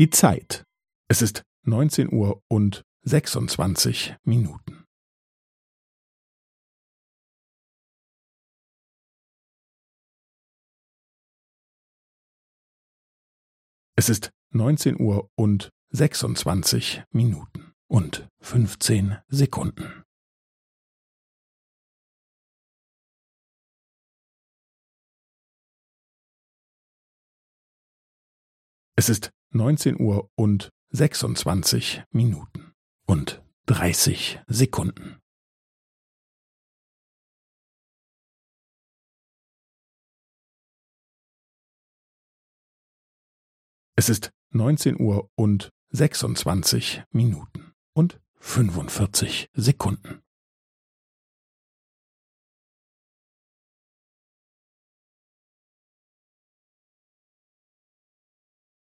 Die Zeit. Es ist neunzehn Uhr und sechsundzwanzig Minuten. Es ist neunzehn Uhr und sechsundzwanzig Minuten und fünfzehn Sekunden. Es ist neunzehn Uhr und sechsundzwanzig Minuten und dreißig Sekunden. Es ist neunzehn Uhr und sechsundzwanzig Minuten und fünfundvierzig Sekunden.